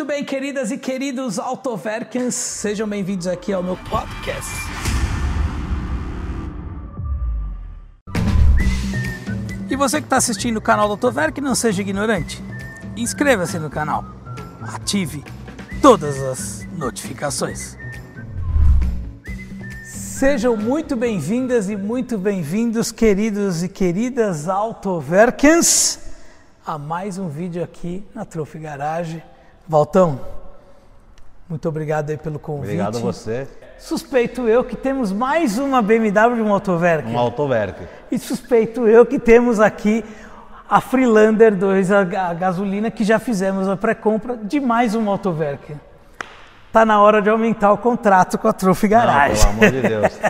Muito bem, queridas e queridos Autoverkens, sejam bem-vindos aqui ao meu podcast. E você que está assistindo o canal do Autoverk, não seja ignorante. Inscreva-se no canal. Ative todas as notificações. Sejam muito bem-vindas e muito bem-vindos, queridos e queridas Autoverkens, a mais um vídeo aqui na Trophy Garage. Valtão, muito obrigado aí pelo convite. Obrigado a você. Suspeito eu que temos mais uma BMW de um Autoverk. Um Autoverk. E suspeito eu que temos aqui a Freelander 2 a, gasolina que já fizemos a pré-compra de mais um Autoverk. Tá na hora de aumentar o contrato com a Trophy Garage. Não, pelo amor de Deus.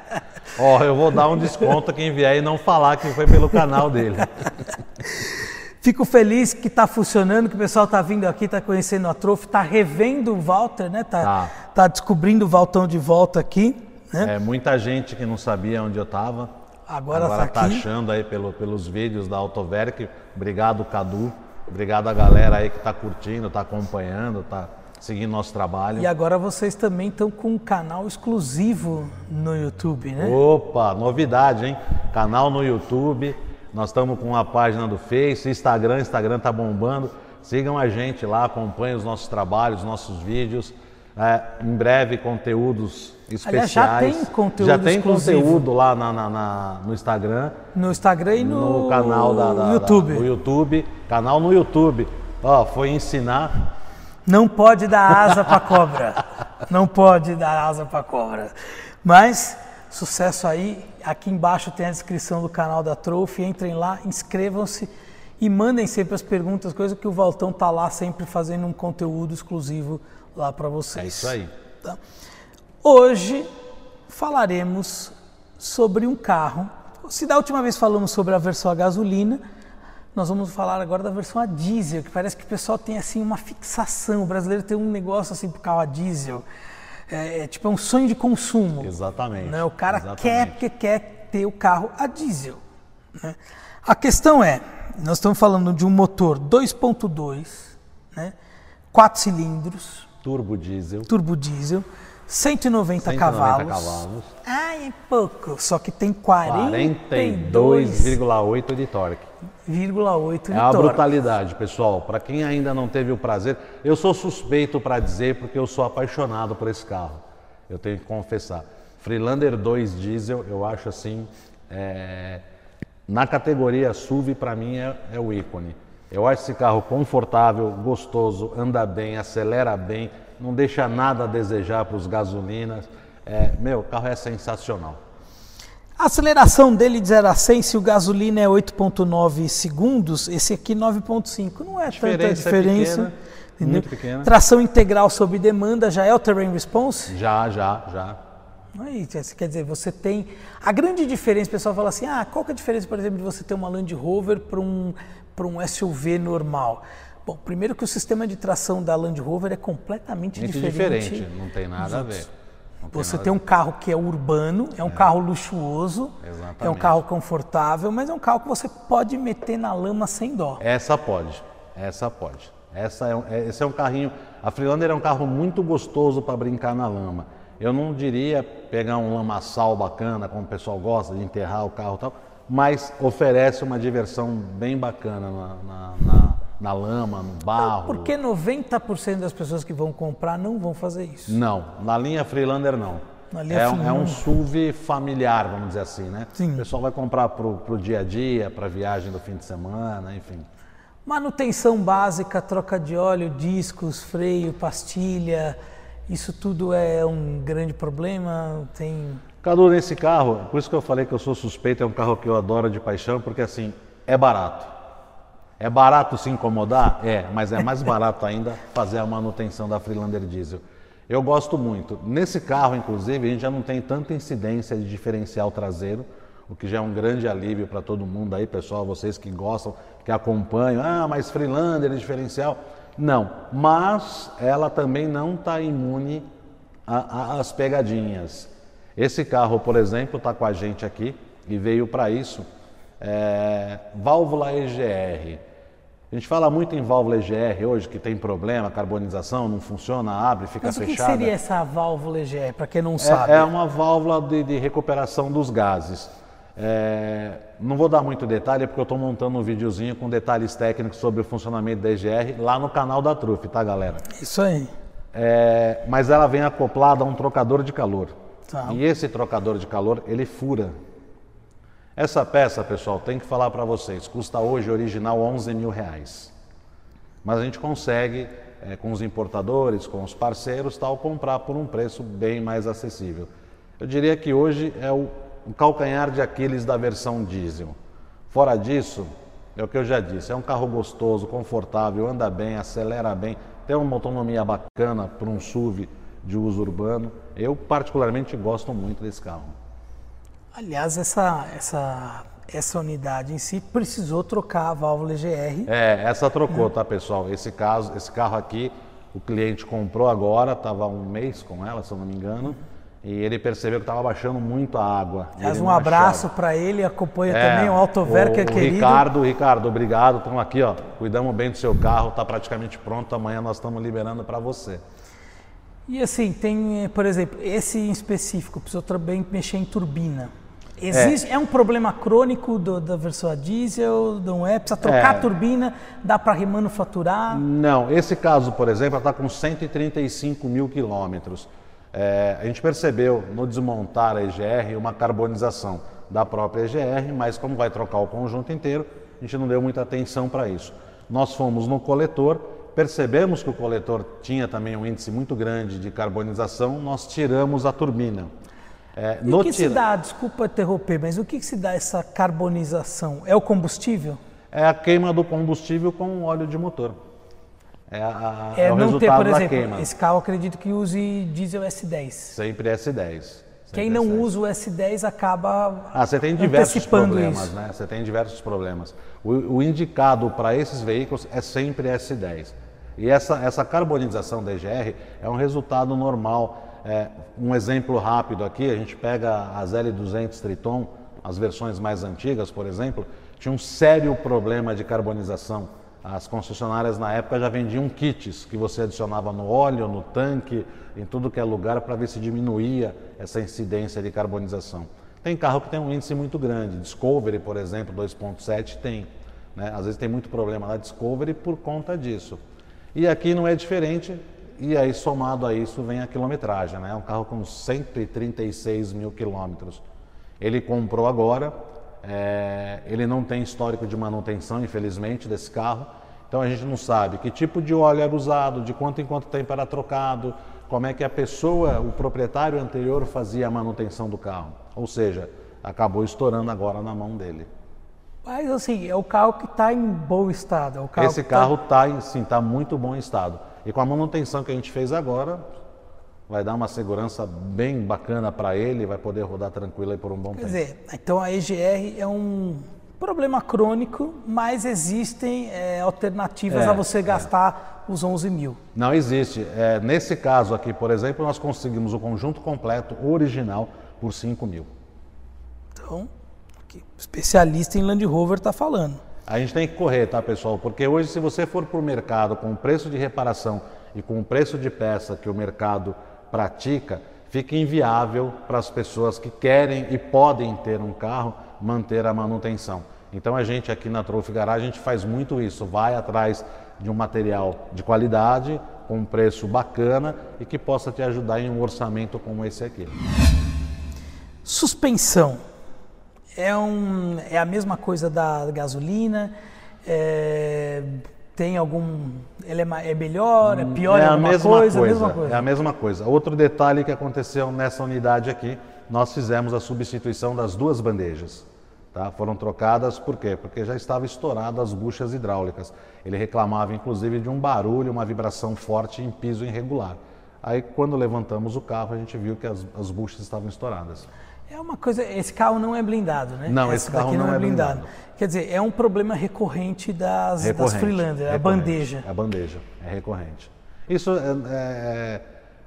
Ó, eu vou dar um desconto a quem vier e não falar que foi pelo canal dele. Fico feliz que está funcionando, que o pessoal está vindo aqui, está conhecendo a Trophy, está revendo o Walter, né? Tá, Tá. tá descobrindo o Valtão de volta aqui, né? É, muita gente que não sabia onde eu estava. Agora Agora tá tá achando aí pelo- pelos vídeos da Autoverk. Obrigado, Cadu. Obrigado a galera aí que está curtindo, está acompanhando, está seguindo nosso trabalho. E agora vocês também estão com um canal exclusivo no YouTube, né? Opa, novidade, hein? Canal no YouTube. Nós estamos com uma página do Face, Instagram, Instagram tá bombando. Sigam a gente lá, acompanhem os nossos trabalhos, nossos vídeos. É, em breve, conteúdos especiais. já tem conteúdo Já tem exclusivo. conteúdo lá na- na- na- no Instagram, No Instagram e no, no, canal da, da- YouTube. Da, no YouTube. Canal no YouTube. Ó, foi ensinar. Não pode dar asa para cobra. Não pode dar asa para cobra. Mas sucesso aí. Aqui embaixo tem a descrição do canal da Trophy. Entrem lá, inscrevam-se e mandem sempre as perguntas, coisa que o Valtão tá lá sempre fazendo um conteúdo exclusivo lá para vocês. É isso aí. Tá? Hoje falaremos sobre um carro. Se da última vez falamos sobre a versão a gasolina, nós vamos falar agora da versão a diesel, que parece que o pessoal tem assim uma fixação. O brasileiro tem um negócio assim pro carro a diesel. É, é tipo é um sonho de consumo. Exatamente. Né? O cara Exatamente. quer porque quer ter o carro a diesel. né? A questão é, nós estamos falando de um motor 2.2, né? 4 cilindros, Turbo diesel. turbo diesel, 190, 190 cavalos. cavalos. Ai, é pouco, só que tem 42,8 42,8 de torque. É a brutalidade, pessoal. Para quem ainda não teve o prazer, eu sou suspeito para dizer porque eu sou apaixonado por esse carro. Eu tenho que confessar. Freelander 2 diesel, eu acho assim, é, na categoria SUV para mim é, é o ícone. Eu acho esse carro confortável, gostoso, anda bem, acelera bem, não deixa nada a desejar para os gasolinas. É, meu, o carro é sensacional. A aceleração dele de 0 a 100, se o gasolina é 8,9 segundos, esse aqui 9,5. Não é tanta diferença é diferença. pequena, muito pequena. Tração integral sob demanda já é o terrain response? Já, já, já. Aí, quer dizer, você tem. A grande diferença, o pessoal fala assim: ah, qual que é a diferença, por exemplo, de você ter uma Land Rover para um, um SUV normal? Bom, primeiro que o sistema de tração da Land Rover é completamente Muito diferente. diferente, não tem nada a ver. Não Você tem um carro que é urbano, é um carro luxuoso, é um Exatamente. carro confortável, mas é um carro que você pode meter na lama sem dó. Essa pode, essa pode. Essa é, é- esse é um carrinho. A Freelander é um carro muito gostoso para brincar na lama. Eu não diria pegar um lamaçal bacana, como o pessoal gosta de enterrar o carro e tal, mas oferece uma diversão bem bacana na, na, na- na lama, no barro. Porque 90% das pessoas que vão comprar não vão fazer isso. Não, na linha Freelander não. Na linha é, um, é Freelander. um SUV familiar, vamos dizer assim, né? Sim. O pessoal vai comprar pro, pro dia a dia, para viagem do fim de semana, enfim. Manutenção básica, troca de óleo, discos, freio, pastilha, isso tudo é um grande problema. Tem Cadu, nesse carro, por isso que eu falei que eu sou suspeito, é um carro que eu adoro de paixão, porque assim, é barato. É barato se incomodar? É, mas é mais barato ainda fazer a manutenção da Freelander Diesel. Eu gosto muito. Nesse carro, inclusive, a gente já não tem tanta incidência de diferencial traseiro, o que já é um grande alívio para todo mundo aí, pessoal, vocês que gostam, que acompanham. Ah, mas Freelander é diferencial. Não, mas ela também não está imune às pegadinhas. Esse carro, por exemplo, está com a gente aqui e veio para isso. É, válvula EGR. A gente fala muito em válvula EGR hoje, que tem problema, carbonização, não funciona, abre, fica Mas o que fechada. seria essa válvula EGR, para quem não É- sabe? É, uma válvula de, de recuperação dos gases. É, não vou dar muito detalhe porque eu estou montando um videozinho com detalhes técnicos sobre o funcionamento da EGR lá no canal da Trufe, tá galera? Isso aí. É, mas ela vem acoplada a um trocador de calor. Tá. E esse trocador de calor, ele fura. Essa peça, pessoal, tem que falar para vocês, custa hoje original 11 mil reais. Mas a gente consegue, é, com os importadores, com os parceiros, tal, comprar por um preço bem mais acessível. Eu diria que hoje é o, o calcanhar de Aquiles da versão diesel. Fora disso, é o que eu já disse, é um carro gostoso, confortável, anda bem, acelera bem, tem uma autonomia bacana para um SUV de uso urbano. Eu particularmente gosto muito desse carro. Aliás, essa, essa, essa unidade em si precisou trocar a válvula EGR. É, essa trocou, tá, pessoal? Esse caso, esse carro aqui, o cliente comprou agora, estava um mês com ela, se eu não me engano, e ele percebeu que estava baixando muito a água. Aliás, um abraço para ele, acompanha É, também o Autover, que é o querido. Ricardo, Ricardo, obrigado. Estamos aqui, ó. Cuidamos bem do seu carro, está praticamente pronto. Amanhã nós estamos liberando para você. E assim, tem, eh, por exemplo, esse em específico, precisou também mexer em turbina. É. Existe, é. um problema crônico do- da versão a diesel, não é? Precisa trocar É. a turbina, dá para remanufaturar. Não, esse caso, por exemplo, está com 135 mil quilômetros. É, a gente percebeu no desmontar a EGR uma carbonização da própria EGR, mas como vai trocar o conjunto inteiro, a gente não deu muita atenção para isso. Nós fomos no coletor, percebemos que o coletor tinha também um índice muito grande de carbonização, nós tiramos a turbina. É, E o que se dá, desculpa interromper, mas o que, que se dá essa carbonização? É o combustível? É a queima do combustível com óleo de motor. É, a, É, é o não ter, por da exemplo, queima. esse carro acredito que use diesel S10. Sempre S10. Quem não S10. usa o S10 acaba Ah, você tem diversos problemas, isso. né? Você tem diversos problemas. O, o indicado para esses veículos é sempre S10. E essa, essa carbonização da EGR é um resultado normal. É, um exemplo rápido aqui, a gente pega as L200 Triton, as versões mais antigas, por exemplo, tinha um sério problema de carbonização. As concessionárias na época já vendiam kits que você adicionava no óleo, no tanque, em tudo que é lugar para ver se diminuía essa incidência de carbonização. Tem carro que tem um índice muito grande, Discovery, por exemplo, 2.7 tem. Né? Às vezes tem muito problema na Discovery por conta disso. E aqui não é diferente, e aí somado a isso vem a quilometragem, né? É um carro com 136 mil quilômetros. Ele comprou agora, é, ele não tem histórico de manutenção, infelizmente, desse carro. Então a gente não sabe que tipo de óleo era usado, de quanto em quanto tempo era trocado, como é que a pessoa, o proprietário anterior fazia a manutenção do carro. Ou seja, acabou estourando agora na mão dele. Mas assim, é o carro que está em bom estado. É o carro Esse tá- carro está sim, tá muito bom estado. E com a manutenção que a gente fez agora, vai dar uma segurança bem bacana para ele, vai poder rodar tranquilo aí por um bom Quer tempo. dizer, então a EGR é um problema crônico, mas existem é, alternativas É, a você gastar os 11 mil. Não existe. É, nesse caso aqui, por exemplo, nós conseguimos o conjunto completo original por 5 mil. Então, especialista em Land Rover está falando. A gente tem que correr, tá, pessoal? Porque hoje, se você for para o mercado com o preço de reparação e com o preço de peça que o mercado pratica, fica inviável para as pessoas que querem e podem ter um carro manter a manutenção. Então, a gente aqui na Trophy Garage, a gente faz muito isso, vai atrás de um material de qualidade, com um preço bacana e que possa te ajudar em um orçamento como esse aqui. Suspensão. É, um, é a mesma coisa da gasolina? É, tem algum. Ele é, é melhor? É pior? é em a mesma coisa? coisa, A mesma coisa. É a mesma coisa. Outro detalhe que aconteceu nessa unidade aqui, nós fizemos a substituição das duas bandejas. Tá? Foram trocadas por quê? Porque já estava estourada as buchas hidráulicas. Ele reclamava inclusive de um barulho, uma vibração forte em piso irregular. Aí quando levantamos o carro, a gente viu que as, as buchas estavam estouradas. É uma coisa. Esse carro não é blindado, né? Não, Essa esse carro daqui não é blindado. Quer dizer, é um problema recorrente das, das Recorrente, Freelander, a bandeja. É a bandeja, é recorrente. Isso é, é-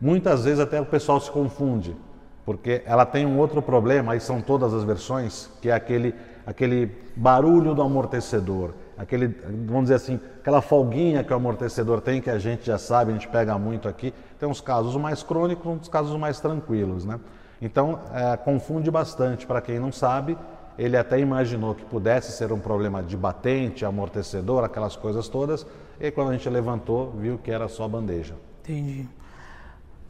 muitas vezes até o pessoal se confunde, porque ela tem um outro problema, aí são todas as versões, que é aquele aquele barulho do amortecedor, aquele, vamos dizer assim, aquela folguinha que o amortecedor tem, que a gente já sabe, a gente pega muito aqui. Tem uns casos mais crônicos, uns casos mais tranquilos, né? Então, é, confunde bastante para quem não sabe. Ele até imaginou que pudesse ser um problema de batente, amortecedor, aquelas coisas todas. E quando a gente levantou, viu que era só bandeja. Entendi.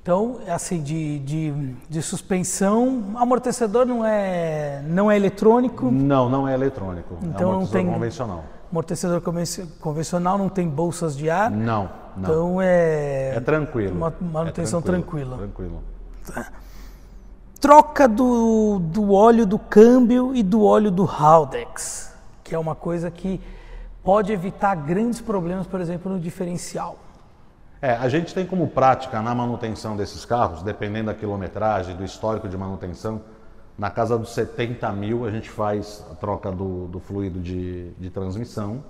Então, assim, de, de, de, suspensão, amortecedor não é, não é eletrônico? Não, não é eletrônico. Então é não tem convencional. Amortecedor convencional não tem bolsas de ar? Não, não. Então é. É tranquilo. Uma manutenção é tranquilo, tranquila. Tranquilo. Tá. Troca do, do óleo do câmbio e do óleo do Haldex, que é uma coisa que pode evitar grandes problemas, por exemplo, no diferencial. É, a gente tem como prática na manutenção desses carros, dependendo da quilometragem, do histórico de manutenção, na casa dos 70 mil a gente faz a troca do, do fluido de, de transmissão.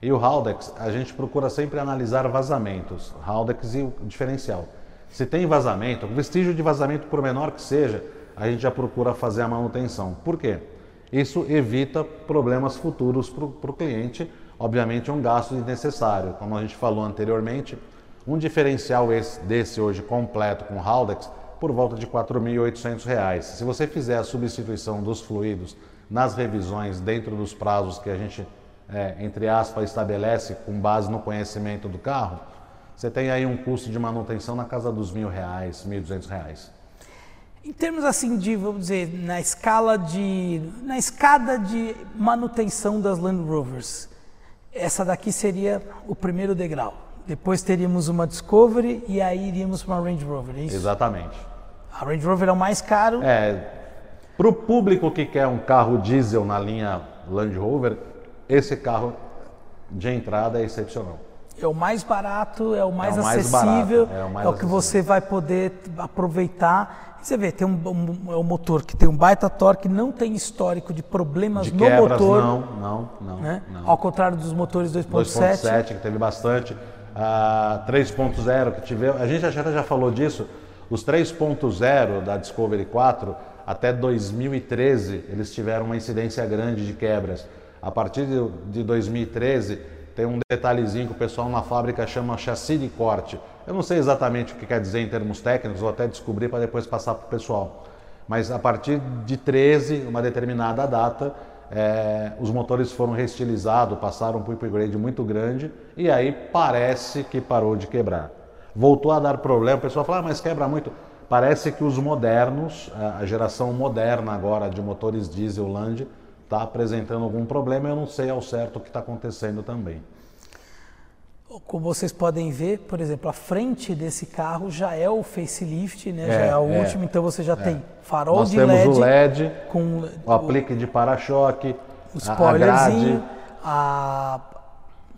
E o Haldex, a gente procura sempre analisar vazamentos, Haldex e o diferencial. Se tem vazamento, vestígio de vazamento, por menor que seja, a gente já procura fazer a manutenção. Por quê? Isso evita problemas futuros para o cliente, obviamente é um gasto desnecessário. Como a gente falou anteriormente, um diferencial esse, desse hoje completo com Haldex por volta de R$ 4.800. Se você fizer a substituição dos fluidos nas revisões dentro dos prazos que a gente, é, entre aspas, estabelece com base no conhecimento do carro, você tem aí um custo de manutenção na casa dos mil reais, mil duzentos reais. Em termos assim de, vamos dizer, na escala de, na escada de manutenção das Land Rovers, essa daqui seria o primeiro degrau. Depois teríamos uma Discovery e aí iríamos para uma Range Rover, é isso? Exatamente. A Range Rover é o mais caro. É, para o público que quer um carro diesel na linha Land Rover, esse carro de entrada é excepcional. É o mais barato, é o mais, é o mais acessível, barato, é o, mais é o que você vai poder aproveitar. você vê, tem um, um, é um motor que tem um baita torque, não tem histórico de problemas de no quebras, motor. Não, não, não, né? não. Ao contrário dos motores 2.7. 2.7, que teve bastante. A 3.0 que tivemos, a gente já, já falou disso, os 3.0 da Discovery 4, até 2013, eles tiveram uma incidência grande de quebras. A partir de 2013, tem um detalhezinho que o pessoal na fábrica chama chassi de corte. Eu não sei exatamente o que quer dizer em termos técnicos, vou até descobrir para depois passar para o pessoal. Mas a partir de 13, uma determinada data, é, os motores foram reestilizados, passaram por um upgrade muito grande e aí parece que parou de quebrar voltou a dar problema. O pessoal fala, ah, mas quebra muito. Parece que os modernos, a geração moderna agora de motores diesel Land, está apresentando algum problema. Eu não sei ao certo o que está acontecendo também. Como vocês podem ver, por exemplo, a frente desse carro já é o facelift, né? É, já é o é, último, então você já é. tem farol Nós de temos LED, o LED, com o aplique de para-choque, o a, a spoilerzinho, grade, a,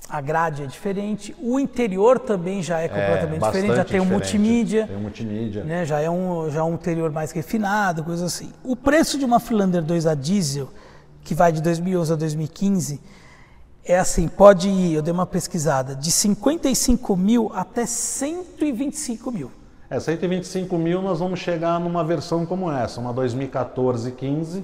a grade é diferente, o interior também já é completamente é, diferente, já tem um diferente. multimídia, Tem um multimídia. né? já é um, já é um interior mais refinado, coisa assim. O preço de uma Freelander 2 a diesel, que vai de 2011 a 2015, é assim, pode ir, eu dei uma pesquisada, de 55 mil até 125 mil. É, 125 mil nós vamos chegar numa versão como essa, uma 2014-15,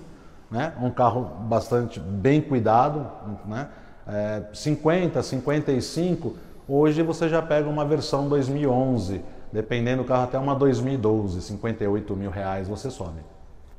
né? um carro bastante bem cuidado, né? É, 50, 55, hoje você já pega uma versão 2011, dependendo do carro até uma 2012, 58 mil reais você sobe.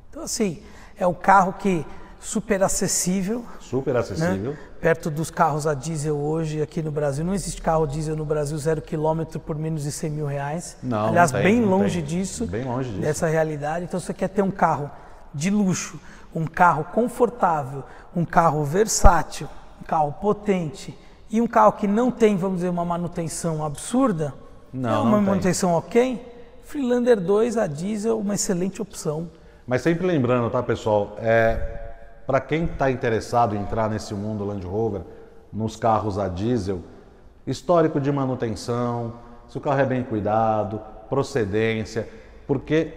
Então assim, é um carro que super acessível. Super acessível. Né? Perto dos carros a diesel hoje aqui no Brasil. Não existe carro diesel no Brasil zero quilômetro por menos de 100 mil reais. Não, Aliás, não tem, bem não longe tem. disso. Bem longe disso. Dessa realidade. Então você quer ter um carro de luxo, um carro confortável, um carro versátil, carro potente e um carro que não tem, vamos dizer, uma manutenção absurda. Não, é uma não tem. manutenção ok. Freelander 2 a diesel, uma excelente opção. Mas sempre lembrando, tá, pessoal? É, Para quem está interessado em entrar nesse mundo Land Rover, nos carros a diesel, histórico de manutenção, se o carro é bem cuidado, procedência, porque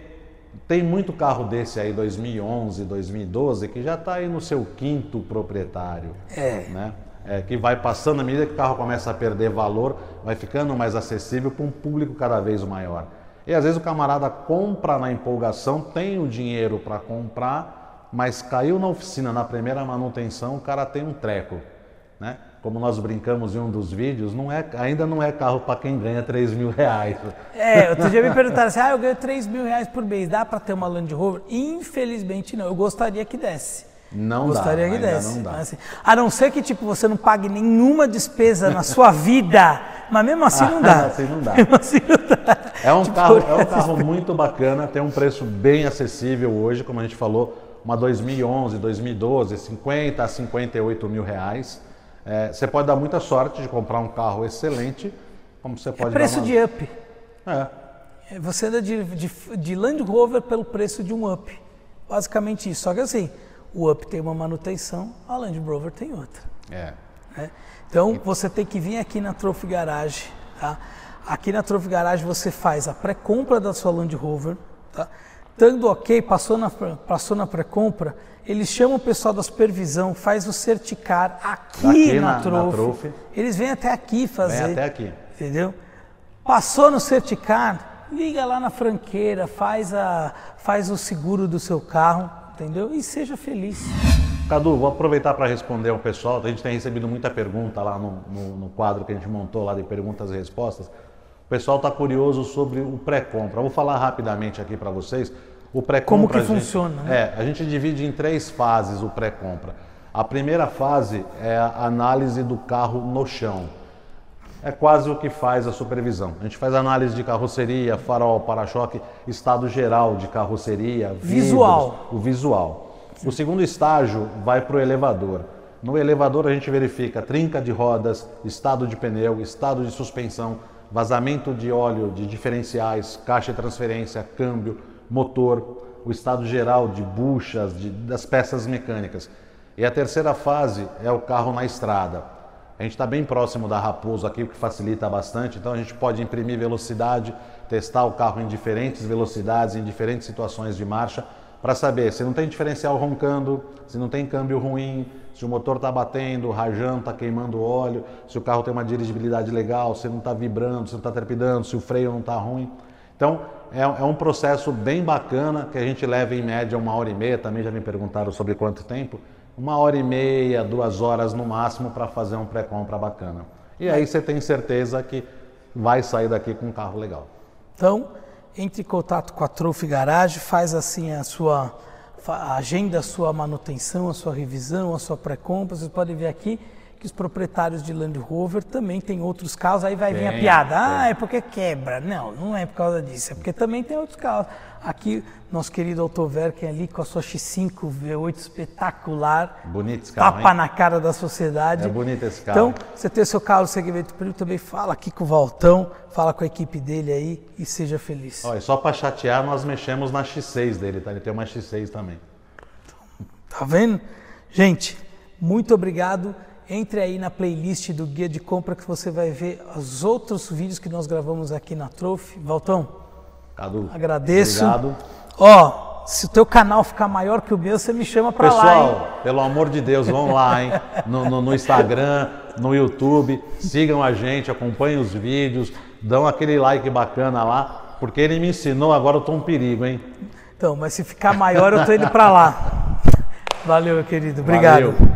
tem muito carro desse aí 2011, 2012 que já está aí no seu quinto proprietário, É. né? É, que vai passando à medida que o carro começa a perder valor, vai ficando mais acessível para um público cada vez maior. E às vezes o camarada compra na empolgação, tem o dinheiro para comprar mas caiu na oficina na primeira manutenção, o cara tem um treco, né? Como nós brincamos em um dos vídeos, não é, ainda não é carro para quem ganha 3 mil reais. É, outro dia me perguntaram assim, ah, eu ganho 3 mil reais por mês, dá para ter uma Land Rover? Infelizmente não, eu gostaria que desse. Não Gostaria dá, que desse. não dá. Assim, a não ser que tipo, você não pague nenhuma despesa na sua vida, mas mesmo assim não dá. Assim não dá. Assim não dá. É um, Tipo, carro, é um carro muito bacana, tem um preço bem acessível hoje, como a gente falou, uma 2011, 2012, 50 a 58 mil reais. É, você pode dar muita sorte de comprar um carro excelente, como você pode É preço uma... de up. É, É, Você anda de, de, de Land Rover pelo preço de um up. Basicamente isso. Só que assim, o up tem uma manutenção, a Land Rover tem outra. é. né? Então você tem que vir aqui na Trophy Garage. Tá? Aqui na Trophy Garage você faz a pré-compra da sua Land Rover. Tá? Estando ok, passou na, passou na pré-compra, eles chamam o pessoal da supervisão, faz o certicar aqui Daqui na, na- na Trophy. Trophy. Eles vêm até aqui fazer. Vem até aqui. Entendeu? Passou no certicar, liga lá na franqueira, faz, a, faz o seguro do seu carro, entendeu? E seja feliz. Cadu, vou aproveitar para responder ao pessoal. A gente tem recebido muita pergunta lá no, no- no quadro que a gente montou lá de perguntas e respostas. O pessoal está curioso sobre o pré-compra. Vou falar rapidamente aqui para vocês. O pré-compra. Como que gente- funciona, né? É, a gente divide em três fases o pré-compra. A primeira fase é a análise do carro no chão. É quase o que faz a supervisão. A gente faz análise de carroceria, farol, para-choque, estado geral de carroceria, vidros, Visual. o visual. O segundo estágio vai para o elevador. No elevador a gente verifica trinca de rodas, estado de pneu, estado de suspensão, vazamento de óleo de diferenciais, caixa de transferência, câmbio, motor, o estado geral de buchas, de- das peças mecânicas. E a terceira fase é o carro na estrada. A gente está bem próximo da Raposo aqui, o que facilita bastante. Então a gente pode imprimir velocidade, testar o carro em diferentes velocidades, em diferentes situações de marcha, para saber se não tem diferencial roncando, se não tem câmbio ruim, se o motor está batendo, rajando, está queimando óleo, se o carro tem uma dirigibilidade legal, se não está vibrando, se não está trepidando, se o freio não está ruim. Então é, é um processo bem bacana que a gente leva em média uma hora e meia. Também já me perguntaram sobre quanto tempo uma hora e meia, duas horas no máximo para fazer um pré-compra bacana. E aí você tem certeza que vai sair daqui com um carro legal. Então, entre em contato com a Trophy Garage, faz assim a sua agenda a sua manutenção, a sua revisão, a sua pré-compra. Vocês podem ver aqui que os proprietários de Land Rover também têm outros carros. Aí vai vir a Tem, piada. Ah, tem. é porque quebra. Não, não é por causa disso. É porque também tem outros carros. Aqui, nosso querido Autoverken ali com a sua X5 V8 espetacular. Bonito esse carro, Tapa hein? na cara da sociedade. É bonito esse carro. Então, você ter seu carro no segmento premium, também fala aqui com o Valtão, fala com a equipe dele aí e seja feliz. Olha, só para chatear, nós mexemos na X6 dele, tá? Ele tem uma X6 também. Tá vendo? Gente, muito obrigado. Entre aí na playlist do Guia de Compra que você vai ver os outros vídeos que nós gravamos aqui na Trophy. Valtão, Cadu, agradeço. Obrigado. Ó, se o teu canal ficar maior que o meu, você me chama pra lá? Pessoal, pelo amor de Deus, vão lá, hein? No, no- no Instagram, no YouTube, sigam a gente, acompanhem os vídeos, dão aquele like bacana lá, porque ele me ensinou, agora eu tô um perigo, hein? Então, mas se ficar maior, eu tô indo pra lá. Valeu, meu querido. Obrigado. Valeu.